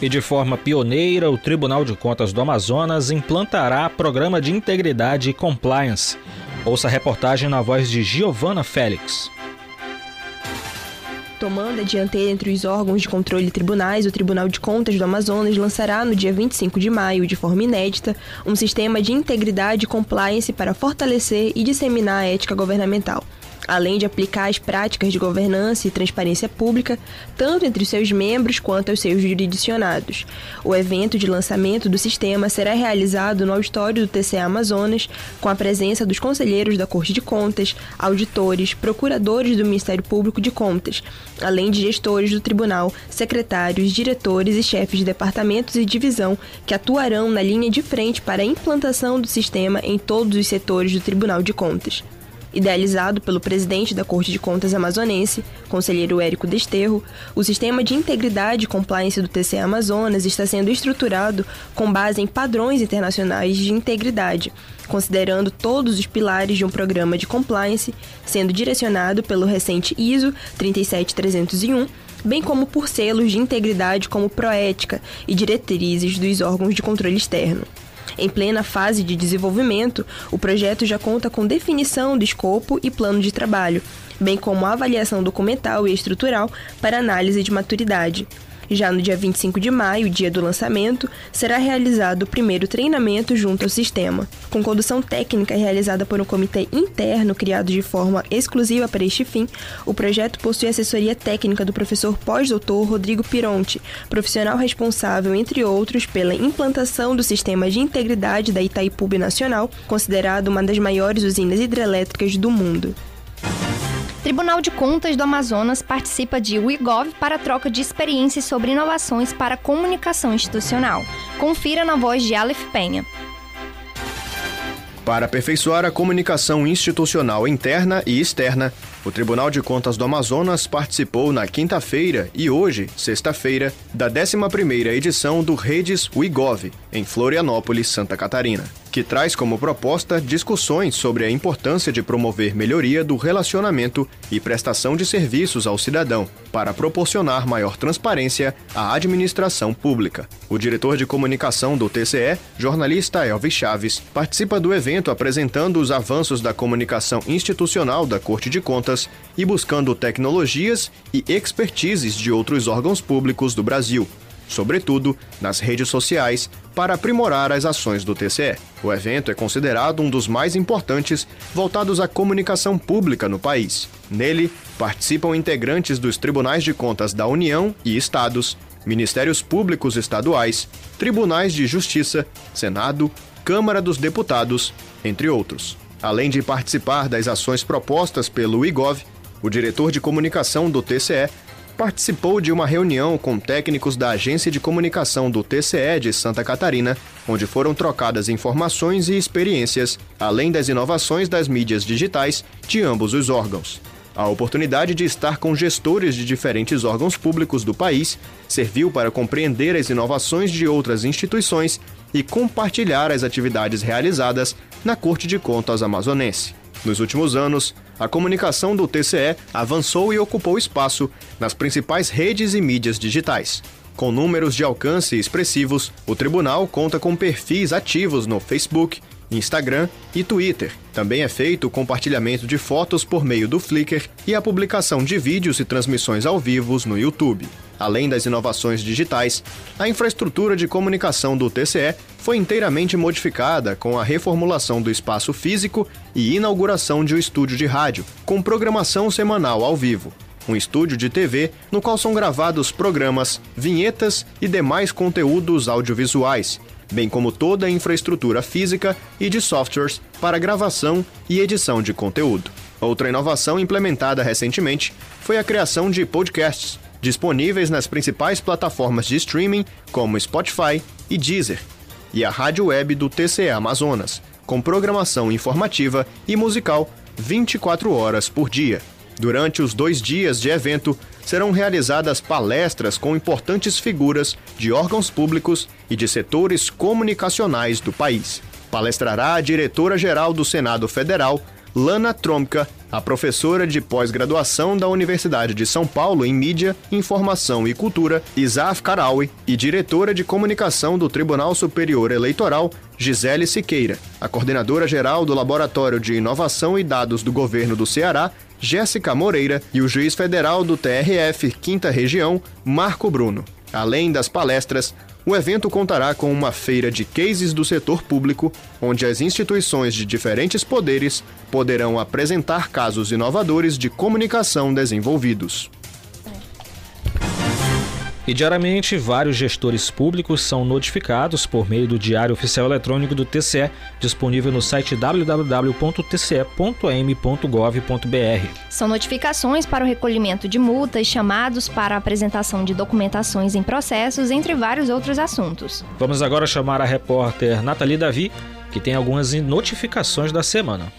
E de forma pioneira, o Tribunal de Contas do Amazonas implantará programa de integridade e compliance. Ouça a reportagem na voz de Giovana Félix.
Tomando a dianteira entre os órgãos de controle tribunais, o Tribunal de Contas do Amazonas lançará no dia 25 de maio, de forma inédita, um sistema de integridade e compliance para fortalecer e disseminar a ética governamental além de aplicar as práticas de governança e transparência pública, tanto entre seus membros quanto aos seus jurisdicionados. O evento de lançamento do sistema será realizado no auditório do TCA Amazonas, com a presença dos conselheiros da Corte de Contas, auditores, procuradores do Ministério Público de Contas, além de gestores do tribunal, secretários, diretores e chefes de departamentos e divisão que atuarão na linha de frente para a implantação do sistema em todos os setores do Tribunal de Contas. Idealizado pelo presidente da Corte de Contas amazonense, conselheiro Érico Desterro, o sistema de integridade e compliance do TCE Amazonas está sendo estruturado com base em padrões internacionais de integridade, considerando todos os pilares de um programa de compliance, sendo direcionado pelo recente ISO 37301 bem como por selos de integridade como Proética e diretrizes dos órgãos de controle externo. Em plena fase de desenvolvimento, o projeto já conta com definição do escopo e plano de trabalho, bem como avaliação documental e estrutural para análise de maturidade. Já no dia 25 de maio, dia do lançamento, será realizado o primeiro treinamento junto ao sistema. Com condução técnica realizada por um comitê interno criado de forma exclusiva para este fim, o projeto possui assessoria técnica do professor pós-doutor Rodrigo Pironti, profissional responsável, entre outros, pela implantação do sistema de integridade da Itaipu Nacional, considerado uma das maiores usinas hidrelétricas do mundo.
Tribunal de Contas do Amazonas participa de WeGov para troca de experiências sobre inovações para comunicação institucional. Confira na voz de Aleph Penha.
Para aperfeiçoar a comunicação institucional interna e externa, o Tribunal de Contas do Amazonas participou na quinta-feira e hoje, sexta-feira, da 11ª edição do Redes WeGov, em Florianópolis, Santa Catarina que traz como proposta discussões sobre a importância de promover melhoria do relacionamento e prestação de serviços ao cidadão, para proporcionar maior transparência à administração pública. O diretor de comunicação do TCE, jornalista Elvis Chaves, participa do evento apresentando os avanços da comunicação institucional da Corte de Contas e buscando tecnologias e expertises de outros órgãos públicos do Brasil sobretudo nas redes sociais, para aprimorar as ações do TCE. O evento é considerado um dos mais importantes voltados à comunicação pública no país. Nele, participam integrantes dos Tribunais de Contas da União e Estados, Ministérios Públicos Estaduais, Tribunais de Justiça, Senado, Câmara dos Deputados, entre outros. Além de participar das ações propostas pelo IGOV, o diretor de comunicação do TCE participou de uma reunião com técnicos da Agência de Comunicação do TCE de Santa Catarina, onde foram trocadas informações e experiências, além das inovações das mídias digitais de ambos os órgãos. A oportunidade de estar com gestores de diferentes órgãos públicos do país serviu para compreender as inovações de outras instituições e compartilhar as atividades realizadas na Corte de Contas amazonense. Nos últimos anos, a comunicação do TCE avançou e ocupou espaço nas principais redes e mídias digitais. Com números de alcance expressivos, o tribunal conta com perfis ativos no Facebook, Instagram e Twitter. Também é feito o compartilhamento de fotos por meio do Flickr e a publicação de vídeos e transmissões ao vivo no YouTube. Além das inovações digitais, a infraestrutura de comunicação do TCE foi inteiramente modificada com a reformulação do espaço físico e inauguração de um estúdio de rádio, com programação semanal ao vivo. Um estúdio de TV no qual são gravados programas, vinhetas e demais conteúdos audiovisuais, bem como toda a infraestrutura física e de softwares para gravação e edição de conteúdo. Outra inovação implementada recentemente foi a criação de podcasts, disponíveis nas principais plataformas de streaming como Spotify e Deezer, e a rádio web do TCE Amazonas, com programação informativa e musical 24 horas por dia. Durante os dois dias de evento, serão realizadas palestras com importantes figuras de órgãos públicos e de setores comunicacionais do país. Palestrará a diretora-geral do Senado Federal, Lana Tromka, a professora de pós-graduação da Universidade de São Paulo em Mídia, Informação e Cultura, Isaf Karawi, e diretora de comunicação do Tribunal Superior Eleitoral, Gisele Siqueira, a coordenadora geral do Laboratório de Inovação e Dados do Governo do Ceará, Jéssica Moreira, e o juiz federal do TRF, Quinta Região, Marco Bruno. Além das palestras, o evento contará com uma feira de cases do setor público, onde as instituições de diferentes poderes poderão apresentar casos inovadores de comunicação desenvolvidos.
E diariamente, vários gestores públicos são notificados por meio do Diário Oficial Eletrônico do TCE, disponível no site www.tce.am.gov.br.
São notificações para o recolhimento de multas, chamados para a apresentação de documentações em processos, entre vários outros assuntos.
Vamos agora chamar a repórter Nathalie Davi, que tem algumas notificações da semana.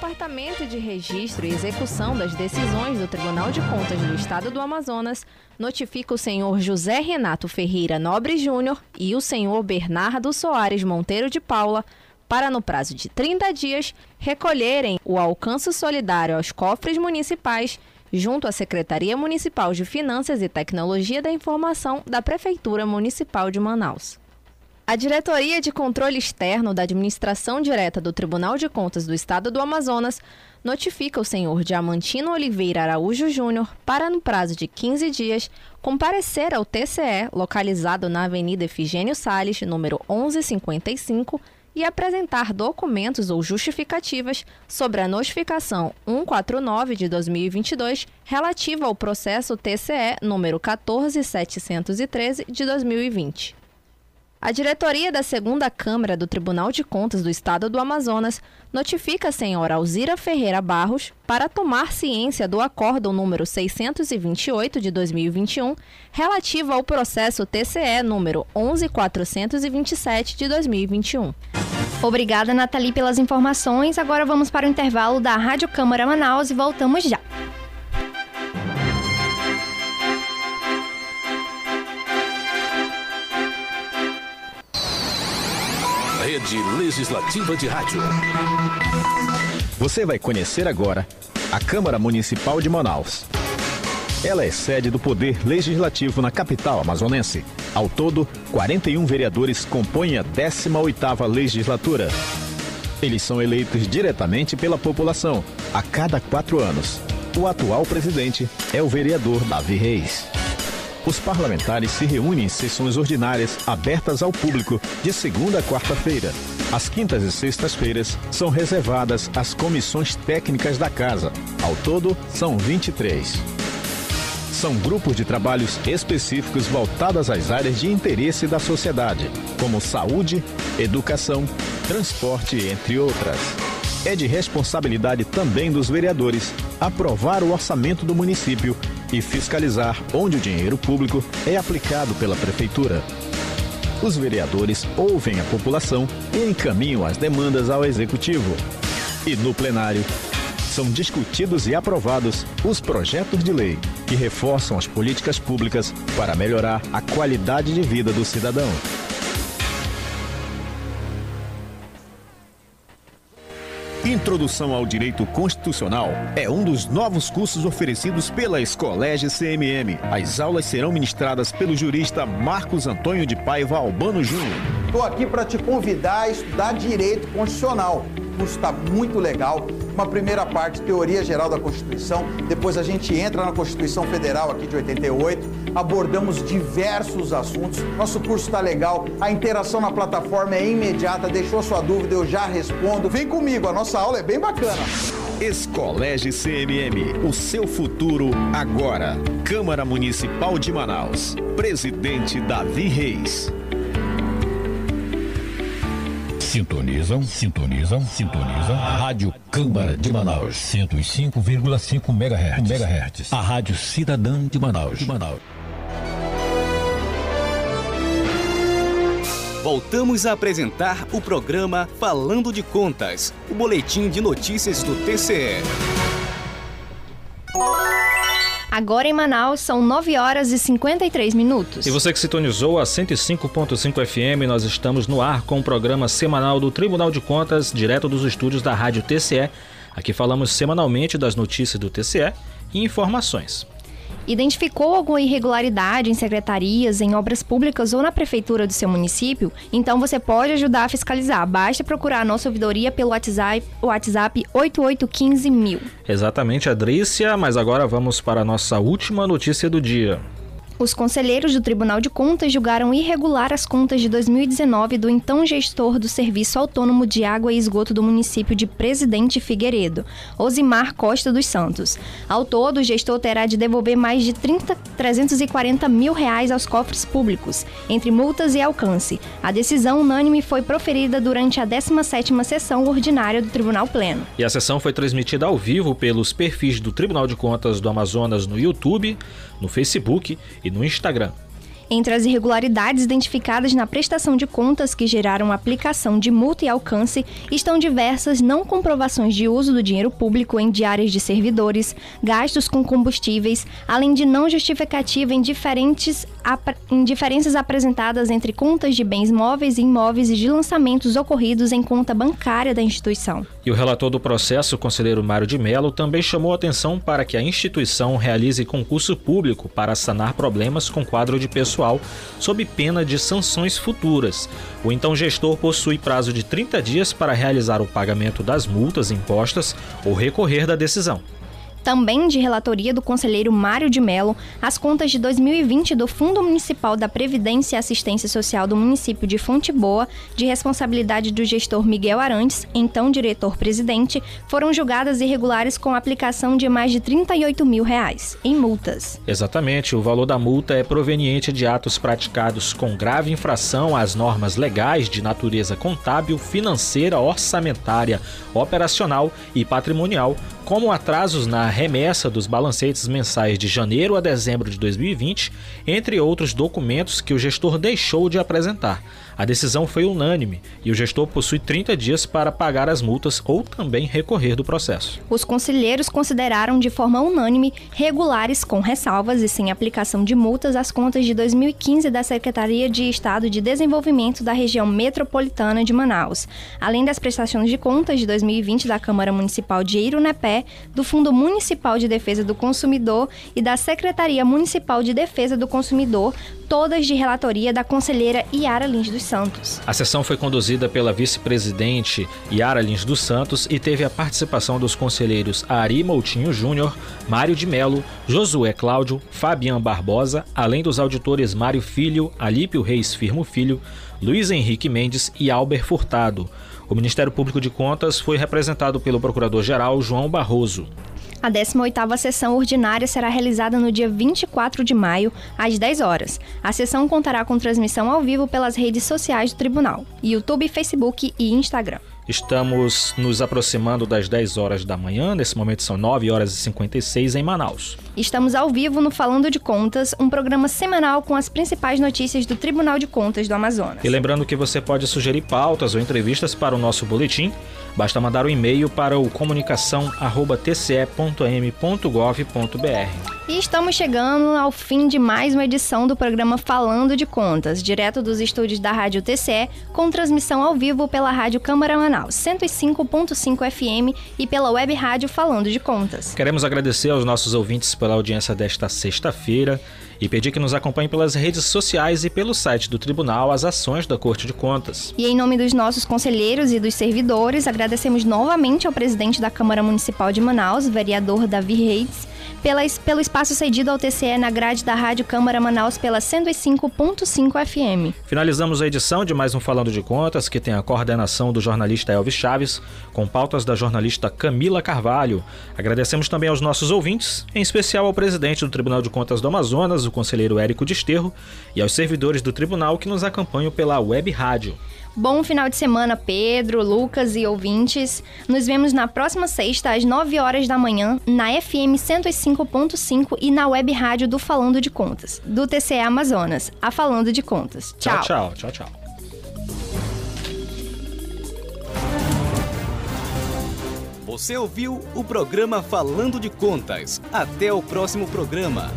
Departamento de Registro e Execução das Decisões do Tribunal de Contas do Estado do Amazonas notifica o senhor José Renato Ferreira Nobre Júnior e o senhor Bernardo Soares Monteiro de Paula para, no prazo de 30 dias, recolherem o alcance solidário aos cofres municipais junto à Secretaria Municipal de Finanças e Tecnologia da Informação da Prefeitura Municipal de Manaus. A Diretoria de Controle Externo da Administração Direta do Tribunal de Contas do Estado do Amazonas notifica o senhor Diamantino Oliveira Araújo Júnior para, no prazo de 15 dias, comparecer ao TCE, localizado na Avenida Efigênio Sales, número 1155, e apresentar documentos ou justificativas sobre a notificação 149 de 2022 relativa ao processo TCE número 14713 de 2020. A diretoria da segunda Câmara do Tribunal de Contas do Estado do Amazonas notifica a senhora Alzira Ferreira Barros para tomar ciência do acórdão número 628 de 2021 relativo ao processo TCE número 11427 de 2021.
Obrigada, Nathalie, pelas informações. Agora vamos para o intervalo da Rádio Câmara Manaus e voltamos já.
Rede Legislativa de Rádio.
Você vai conhecer agora a Câmara Municipal de Manaus. Ela é sede do Poder Legislativo na capital amazonense. Ao todo, 41 vereadores compõem a 18ª legislatura. Eles são eleitos diretamente pela população, a cada quatro anos. O atual presidente é o vereador Davi Reis. Os parlamentares se reúnem em sessões ordinárias abertas ao público de segunda a quarta-feira. As quintas e sextas-feiras são reservadas às comissões técnicas da Casa. Ao todo, são 23. São grupos de trabalhos específicos voltados às áreas de interesse da sociedade, como saúde, educação, transporte, entre outras. É de responsabilidade também dos vereadores aprovar o orçamento do município e fiscalizar onde o dinheiro público é aplicado pela prefeitura. Os vereadores ouvem a população e encaminham as demandas ao executivo. E no plenário, são discutidos e aprovados os projetos de lei que reforçam as políticas públicas para melhorar a qualidade de vida do cidadão. Introdução ao Direito Constitucional é um dos novos cursos oferecidos pela Escolégio CMM. As aulas serão ministradas pelo jurista Marcos Antônio de Paiva Albano Júnior.
Estou aqui para te convidar a estudar Direito Constitucional. O curso está muito legal. Uma primeira parte, teoria geral da Constituição. Depois a gente entra na Constituição Federal aqui de 88. Abordamos diversos assuntos. Nosso curso está legal. A interação na plataforma é imediata. Deixou sua dúvida, eu já respondo. Vem comigo, a nossa aula é bem bacana.
Escolégio CMM, o seu futuro agora. Câmara Municipal de Manaus. Presidente Davi Reis.
Sintonizam, sintonizam, sintonizam. Rádio Câmara de Manaus, 105,5 MHz. MHz. A Rádio Cidadã de Manaus. De Manaus.
Voltamos a apresentar o programa Falando de Contas, o boletim de notícias do TCE.
Agora em Manaus são 9 horas e 53 minutos.
E você que sintonizou a 105.5 FM, nós estamos no ar com o programa semanal do Tribunal de Contas, direto dos estúdios da Rádio TCE. Aqui falamos semanalmente das notícias do TCE e informações
identificou alguma irregularidade em secretarias, em obras públicas ou na prefeitura do seu município, então você pode ajudar a fiscalizar. Basta procurar a nossa ouvidoria pelo WhatsApp, WhatsApp 8815000.
Exatamente, Adrícia, mas agora vamos para a nossa última notícia do dia.
Os conselheiros do Tribunal de Contas julgaram irregular as contas de 2019 do então gestor do Serviço Autônomo de Água e Esgoto do município de Presidente Figueiredo, Osimar Costa dos Santos. Ao todo, o gestor terá de devolver mais de 30, 340 mil reais aos cofres públicos, entre multas e alcance. A decisão unânime foi proferida durante a 17ª sessão ordinária do Tribunal Pleno.
E a sessão foi transmitida ao vivo pelos perfis do Tribunal de Contas do Amazonas no YouTube, no Facebook e no Instagram.
Entre as irregularidades identificadas na prestação de contas que geraram aplicação de multa e alcance estão diversas não comprovações de uso do dinheiro público em diárias de servidores, gastos com combustíveis, além de não justificativa em, diferentes, em diferenças apresentadas entre contas de bens móveis e imóveis e de lançamentos ocorridos em conta bancária da instituição.
E o relator do processo, o conselheiro Mário de Mello, também chamou atenção para que a instituição realize concurso público para sanar problemas com quadro de pessoal pessoal, sob pena de sanções futuras. O então gestor possui prazo de 30 dias para realizar o pagamento das multas impostas ou recorrer da decisão
também de relatoria do conselheiro Mário de Mello, as contas de 2020 do Fundo Municipal da Previdência e Assistência Social do município de Fonte Boa, de responsabilidade do gestor Miguel Arantes, então diretor-presidente, foram julgadas irregulares com aplicação de mais de 38 mil reais em multas.
Exatamente, o valor da multa é proveniente de atos praticados com grave infração às normas legais de natureza contábil, financeira, orçamentária, operacional e patrimonial, como atrasos na remessa dos balancetes mensais de janeiro a dezembro de 2020, entre outros documentos que o gestor deixou de apresentar. A decisão foi unânime e o gestor possui 30 dias para pagar as multas ou também recorrer do processo.
Os conselheiros consideraram de forma unânime regulares, com ressalvas e sem aplicação de multas, as contas de 2015 da Secretaria de Estado de Desenvolvimento da Região Metropolitana de Manaus, além das prestações de contas de 2020 da Câmara Municipal de Irunepé, do Fundo Municipal de Defesa do Consumidor e da Secretaria Municipal de Defesa do Consumidor, todas de relatoria da conselheira Iara Lins dos Santos.
A sessão foi conduzida pela vice-presidente Yara Lins dos Santos e teve a participação dos conselheiros Ari Moutinho Júnior, Mário de Melo, Josué Cláudio, Fabian Barbosa, além dos auditores Mário Filho, Alípio Reis Firmo Filho, Luiz Henrique Mendes e Albert Furtado. O Ministério Público de Contas foi representado pelo Procurador-Geral João Barroso.
A 18ª sessão ordinária será realizada no dia 24 de maio, às 10 horas. A sessão contará com transmissão ao vivo pelas redes sociais do tribunal, YouTube, Facebook e Instagram.
Estamos nos aproximando das 10 horas da manhã, nesse momento são 9 horas e 56 em Manaus.
Estamos ao vivo no Falando de Contas, um programa semanal com as principais notícias do Tribunal de Contas do Amazonas.
E lembrando que você pode sugerir pautas ou entrevistas para o nosso boletim, basta mandar um e-mail para o comunicação@tce.m.gov.br.
E estamos chegando ao fim de mais uma edição do programa Falando de Contas, direto dos estúdios da Rádio TCE, com transmissão ao vivo pela Rádio Câmara Manaus 105.5 FM e pela web rádio Falando de Contas.
Queremos agradecer aos nossos ouvintes pela audiência desta sexta-feira e pedir que nos acompanhe pelas redes sociais e pelo site do Tribunal as ações da Corte de Contas.
E em nome dos nossos conselheiros e dos servidores, agradecemos novamente ao presidente da Câmara Municipal de Manaus, vereador Davi Reis, pela, pelo espaço cedido ao TCE na grade da Rádio Câmara Manaus pela 105.5 FM.
Finalizamos a edição de mais um Falando de Contas, que tem a coordenação do jornalista Elvis Chaves, com pautas da jornalista Camila Carvalho. Agradecemos também aos nossos ouvintes, em especial ao presidente do Tribunal de Contas do Amazonas, o conselheiro Érico Desterro, e aos servidores do tribunal que nos acompanham pela web rádio.
Bom final de semana, Pedro, Lucas e ouvintes. Nos vemos na próxima sexta, às 9 horas da manhã, na FM 105.5 e na web rádio do Falando de Contas, do TCE Amazonas, a Falando de Contas.
Tchau, tchau, tchau, tchau.
Você ouviu o programa Falando de Contas. Até o próximo programa.